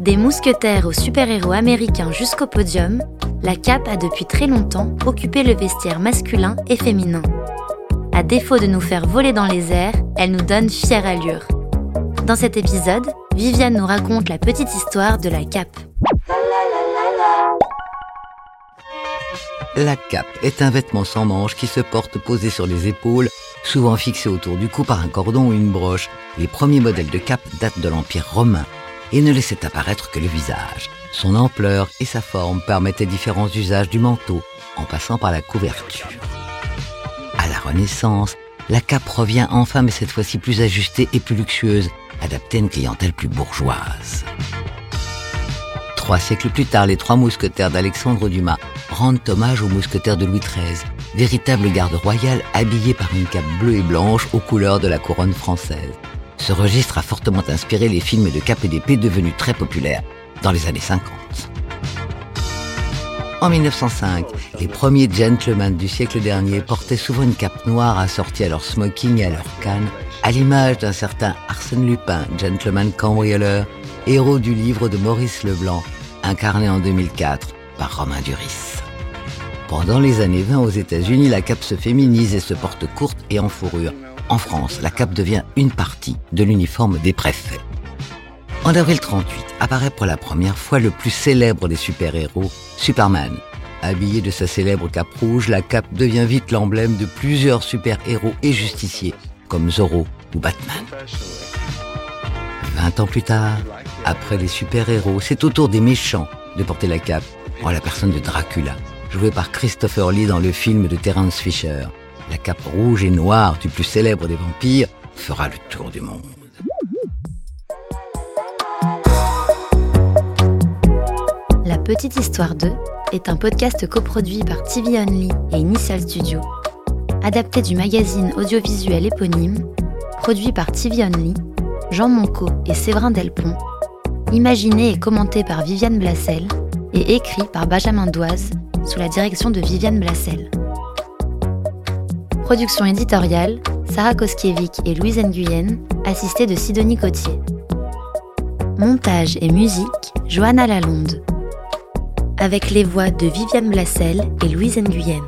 Des mousquetaires aux super-héros américains jusqu'au podium, la cape a depuis très longtemps occupé le vestiaire masculin et féminin. À défaut de nous faire voler dans les airs, elle nous donne fière allure. Dans cet épisode, Viviane nous raconte la petite histoire de la cape. La cape est un vêtement sans manches qui se porte posé sur les épaules, souvent fixé autour du cou par un cordon ou une broche. Les premiers modèles de cape datent de l'Empire romain et ne laissaient apparaître que le visage. Son ampleur et sa forme permettaient différents usages du manteau, en passant par la couverture. À la Renaissance, la cape revient enfin, mais cette fois-ci plus ajustée et plus luxueuse, adaptée à une clientèle plus bourgeoise. Trois siècles plus tard, les trois mousquetaires d'Alexandre Dumas rendent hommage aux mousquetaires de Louis XIII, véritable garde royale habillée par une cape bleue et blanche aux couleurs de la couronne française. Ce registre a fortement inspiré les films de d'épée devenus très populaires dans les années 50. En 1905, les premiers gentlemen du siècle dernier portaient souvent une cape noire assortie à leur smoking et à leur canne, à l'image d'un certain Arsène Lupin, gentleman cambrioleur, héros du livre de Maurice Leblanc, incarné en 2004 par Romain Duris. Pendant les années 20 aux États-Unis, la cape se féminise et se porte courte et en fourrure. En France, la cape devient une partie de l'uniforme des préfets. En avril 38, apparaît pour la première fois le plus célèbre des super-héros, Superman. Habillé de sa célèbre cape rouge, la cape devient vite l'emblème de plusieurs super-héros et justiciers, comme Zorro ou Batman. 20 ans plus tard, après les super-héros, c'est au tour des méchants de porter la cape, en la personne de Dracula, joué par Christopher Lee dans le film de Terence Fisher. La cape rouge et noire du plus célèbre des vampires fera le tour du monde. La Petite Histoire 2 est un podcast coproduit par TV Only et Initial Studio, adapté du magazine audiovisuel éponyme, produit par TV Only, Jean Monco et Séverin Delpont, imaginé et commenté par Viviane Blassel et écrit par Benjamin Doise sous la direction de Viviane Blassel. Production éditoriale, Sarah Koskiewicz et Louise Nguyen, assistée de Sidonie Cotier. Montage et musique, Johanna Lalonde. Avec les voix de Viviane Blassel et Louise Nguyen.